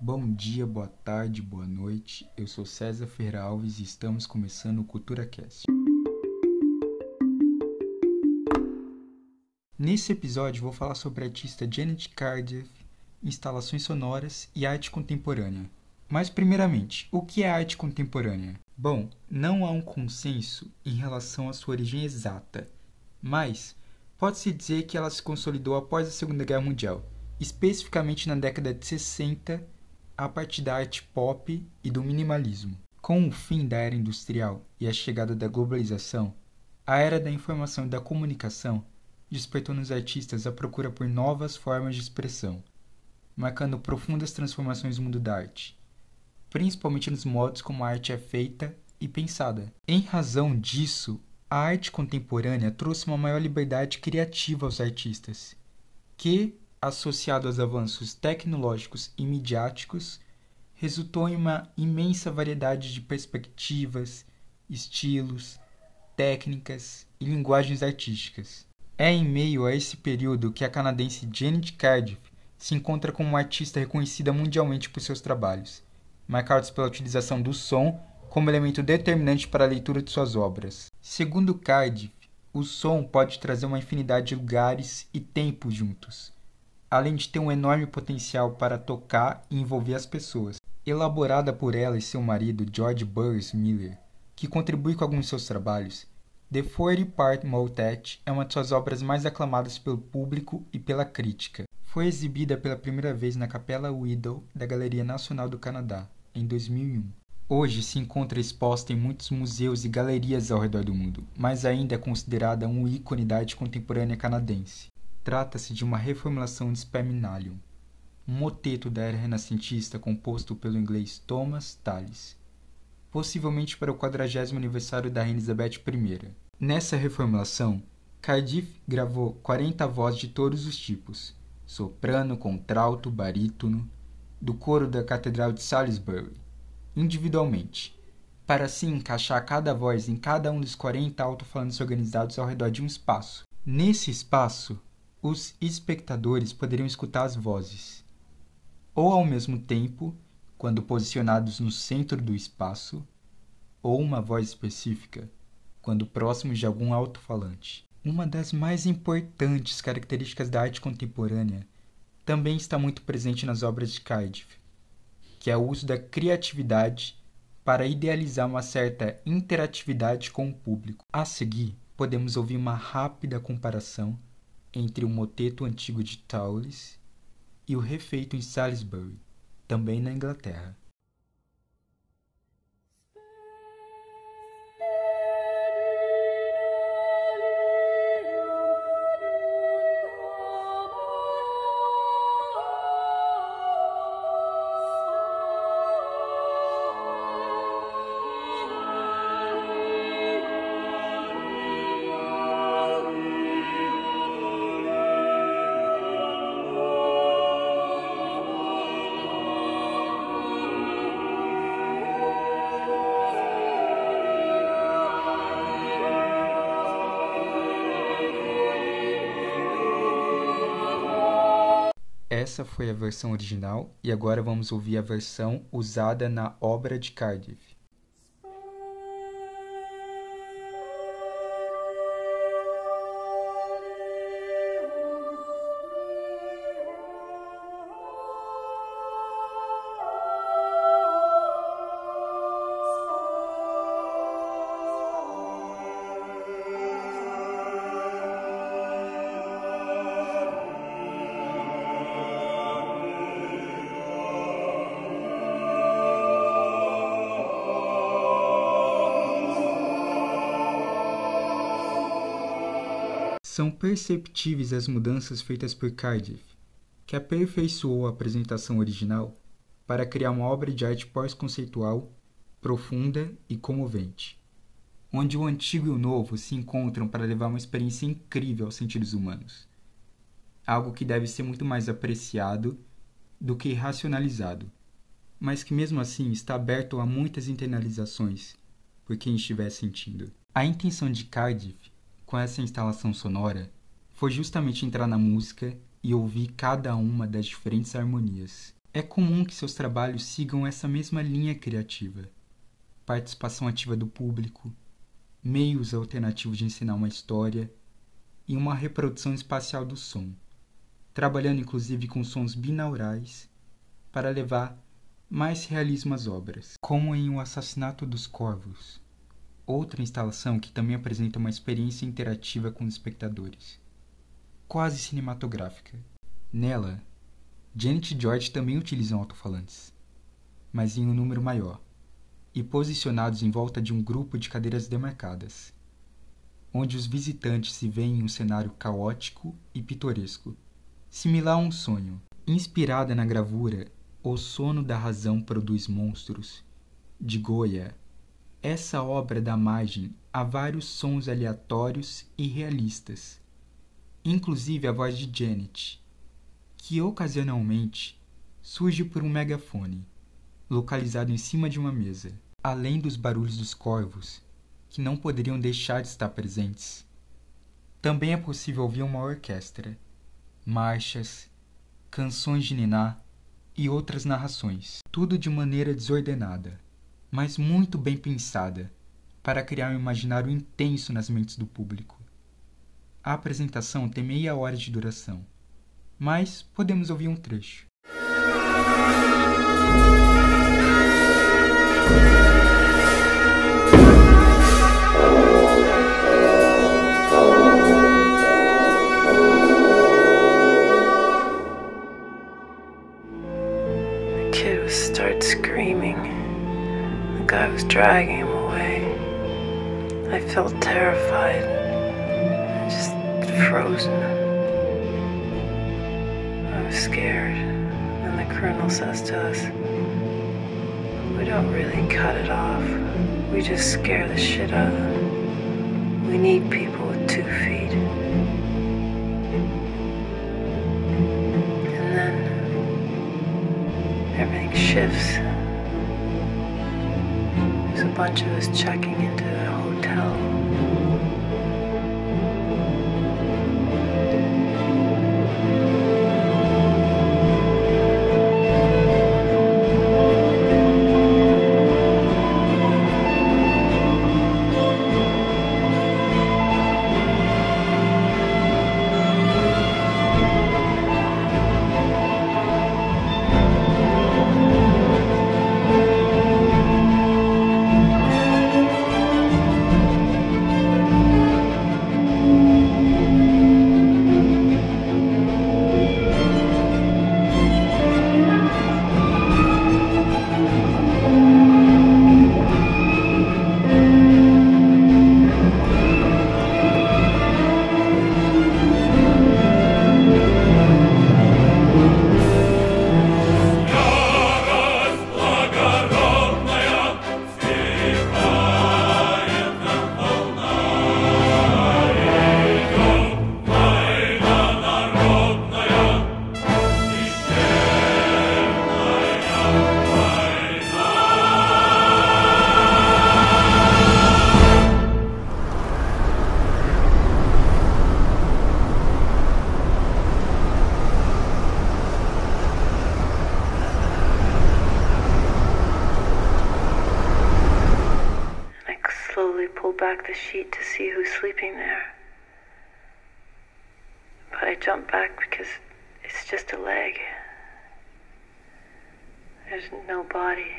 Bom dia, boa tarde, boa noite. Eu sou César Ferreira Alves e estamos começando o CulturaCast. Nesse episódio vou falar sobre a artista Janet Cardiff, instalações sonoras e arte contemporânea. Mas primeiramente, o que é arte contemporânea? Bom, não há um consenso em relação à sua origem exata, mas pode-se dizer que ela se consolidou após a Segunda Guerra Mundial, especificamente na década de 60 a partir da arte pop e do minimalismo. Com o fim da era industrial e a chegada da globalização, a era da informação e da comunicação despertou nos artistas a procura por novas formas de expressão, marcando profundas transformações no mundo da arte, principalmente nos modos como a arte é feita e pensada. Em razão disso, a arte contemporânea trouxe uma maior liberdade criativa aos artistas, que associado aos avanços tecnológicos e midiáticos, resultou em uma imensa variedade de perspectivas, estilos, técnicas e linguagens artísticas. É em meio a esse período que a canadense Janet Cardiff se encontra como uma artista reconhecida mundialmente por seus trabalhos, marcados pela utilização do som como elemento determinante para a leitura de suas obras. Segundo Cardiff, o som pode trazer uma infinidade de lugares e tempos juntos, além de ter um enorme potencial para tocar e envolver as pessoas. Elaborada por ela e seu marido George Burris Miller, que contribui com alguns de seus trabalhos, The Forty Part Motet é uma de suas obras mais aclamadas pelo público e pela crítica. Foi exibida pela primeira vez na Capela Widow da Galeria Nacional do Canadá, em 2001. Hoje se encontra exposta em muitos museus e galerias ao redor do mundo, mas ainda é considerada um ícone da arte contemporânea canadense. Trata-se de uma reformulação de Spaminalium, um moteto da era renascentista composto pelo inglês Thomas Tallis, possivelmente para o 40 aniversário da Rainha Elizabeth I. Nessa reformulação, Cardiff gravou 40 vozes de todos os tipos, soprano, contralto, barítono, do coro da Catedral de Salisbury, individualmente, para assim encaixar cada voz em cada um dos 40 alto-falantes organizados ao redor de um espaço. Nesse espaço, os espectadores poderiam escutar as vozes, ou ao mesmo tempo, quando posicionados no centro do espaço, ou uma voz específica, quando próximos de algum alto-falante. Uma das mais importantes características da arte contemporânea também está muito presente nas obras de Cardiff, que é o uso da criatividade para idealizar uma certa interatividade com o público. A seguir, podemos ouvir uma rápida comparação entre o moteto antigo de Tallis e o refeito em Salisbury, também na Inglaterra. Essa foi a versão original e agora vamos ouvir a versão usada na obra de Cardiff. São perceptíveis as mudanças feitas por Cardiff, que aperfeiçoou a apresentação original para criar uma obra de arte pós-conceitual, profunda e comovente, onde o antigo e o novo se encontram para levar uma experiência incrível aos sentidos humanos. Algo que deve ser muito mais apreciado do que racionalizado, mas que mesmo assim está aberto a muitas internalizações por quem estiver sentindo. A intenção de Cardiff com essa instalação sonora foi justamente entrar na música e ouvir cada uma das diferentes harmonias. É comum que seus trabalhos sigam essa mesma linha criativa: participação ativa do público, meios alternativos de ensinar uma história e uma reprodução espacial do som, trabalhando inclusive com sons binaurais para levar mais realismo às obras, como em O Assassinato dos Corvos, outra instalação que também apresenta uma experiência interativa com os espectadores, quase cinematográfica. Nela, Janet e George também utilizam alto-falantes, mas em um número maior, e posicionados em volta de um grupo de cadeiras demarcadas, onde os visitantes se veem em um cenário caótico e pitoresco, similar a um sonho, inspirada na gravura O Sono da Razão Produz Monstros, de Goya. Essa obra dá margem a vários sons aleatórios e realistas, inclusive a voz de Janet, que ocasionalmente surge por um megafone, localizado em cima de uma mesa, além dos barulhos dos corvos, que não poderiam deixar de estar presentes. Também é possível ouvir uma orquestra, marchas, canções de Niná e outras narrações, tudo de maneira desordenada, mas muito bem pensada, para criar um imaginário intenso nas mentes do público. A apresentação tem meia hora de duração mas podemos ouvir um trecho. The guy was dragging him away. I felt terrified, just frozen I was scared. And the colonel says to us, We don't really cut it off. We just scare the shit out of them. We need people with two feet. And then everything shifts. Bunch of us checking into the hotel. Back the sheet to see who's sleeping there. But I jump back because it's just a leg. There's no body.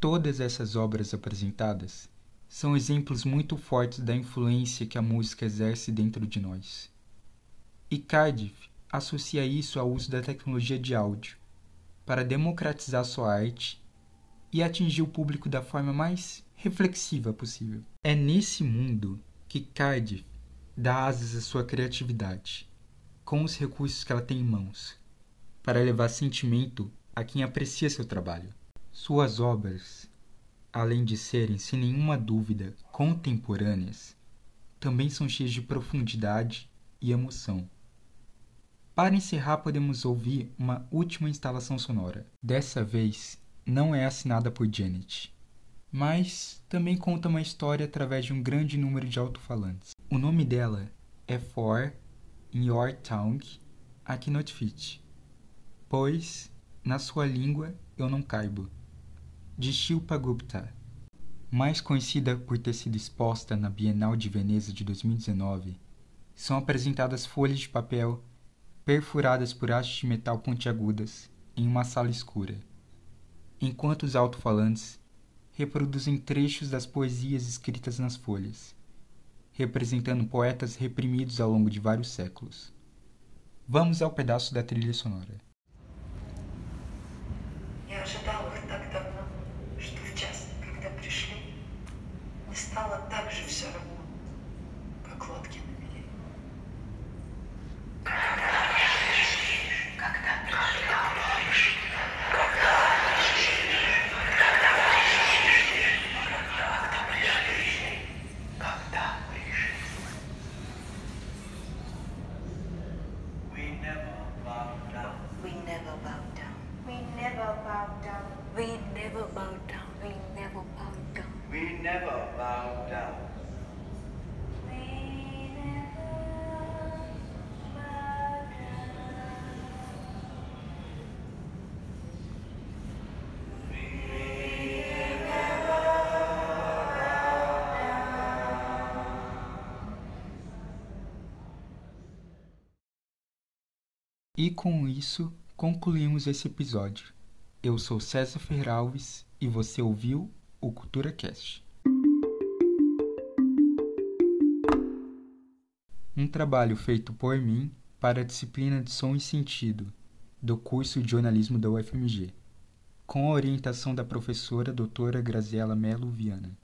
Todas essas obras apresentadas são exemplos muito fortes da influência que a música exerce dentro de nós. E Cardiff associa isso ao uso da tecnologia de áudio para democratizar sua arte e atingir o público da forma mais reflexiva possível. É nesse mundo que Cardiff dá asas à sua criatividade, com os recursos que ela tem em mãos, para levar sentimento a quem aprecia seu trabalho. Suas obras, além de serem, sem nenhuma dúvida, contemporâneas, também são cheias de profundidade e emoção. Para encerrar, podemos ouvir uma última instalação sonora. Dessa vez, não é assinada por Janet, mas também conta uma história através de um grande número de alto-falantes. O nome dela é For in Your Tongue I Cannot Fit, pois na sua língua eu não caibo, de Shilpa Gupta, mais conhecida por ter sido exposta na Bienal de Veneza de 2019, são apresentadas folhas de papel perfuradas por hastes de metal pontiagudas em uma sala escura, enquanto os alto-falantes reproduzem trechos das poesias escritas nas folhas, representando poetas reprimidos ao longo de vários séculos. Vamos ao pedaço da trilha sonora. Eu E com isso, concluímos esse episódio. Eu sou César Ferralves e você ouviu o Cultura Cast. Um trabalho feito por mim para a disciplina de Som e Sentido do curso de jornalismo da UFMG, com a orientação da professora doutora Graziela Melo Viana.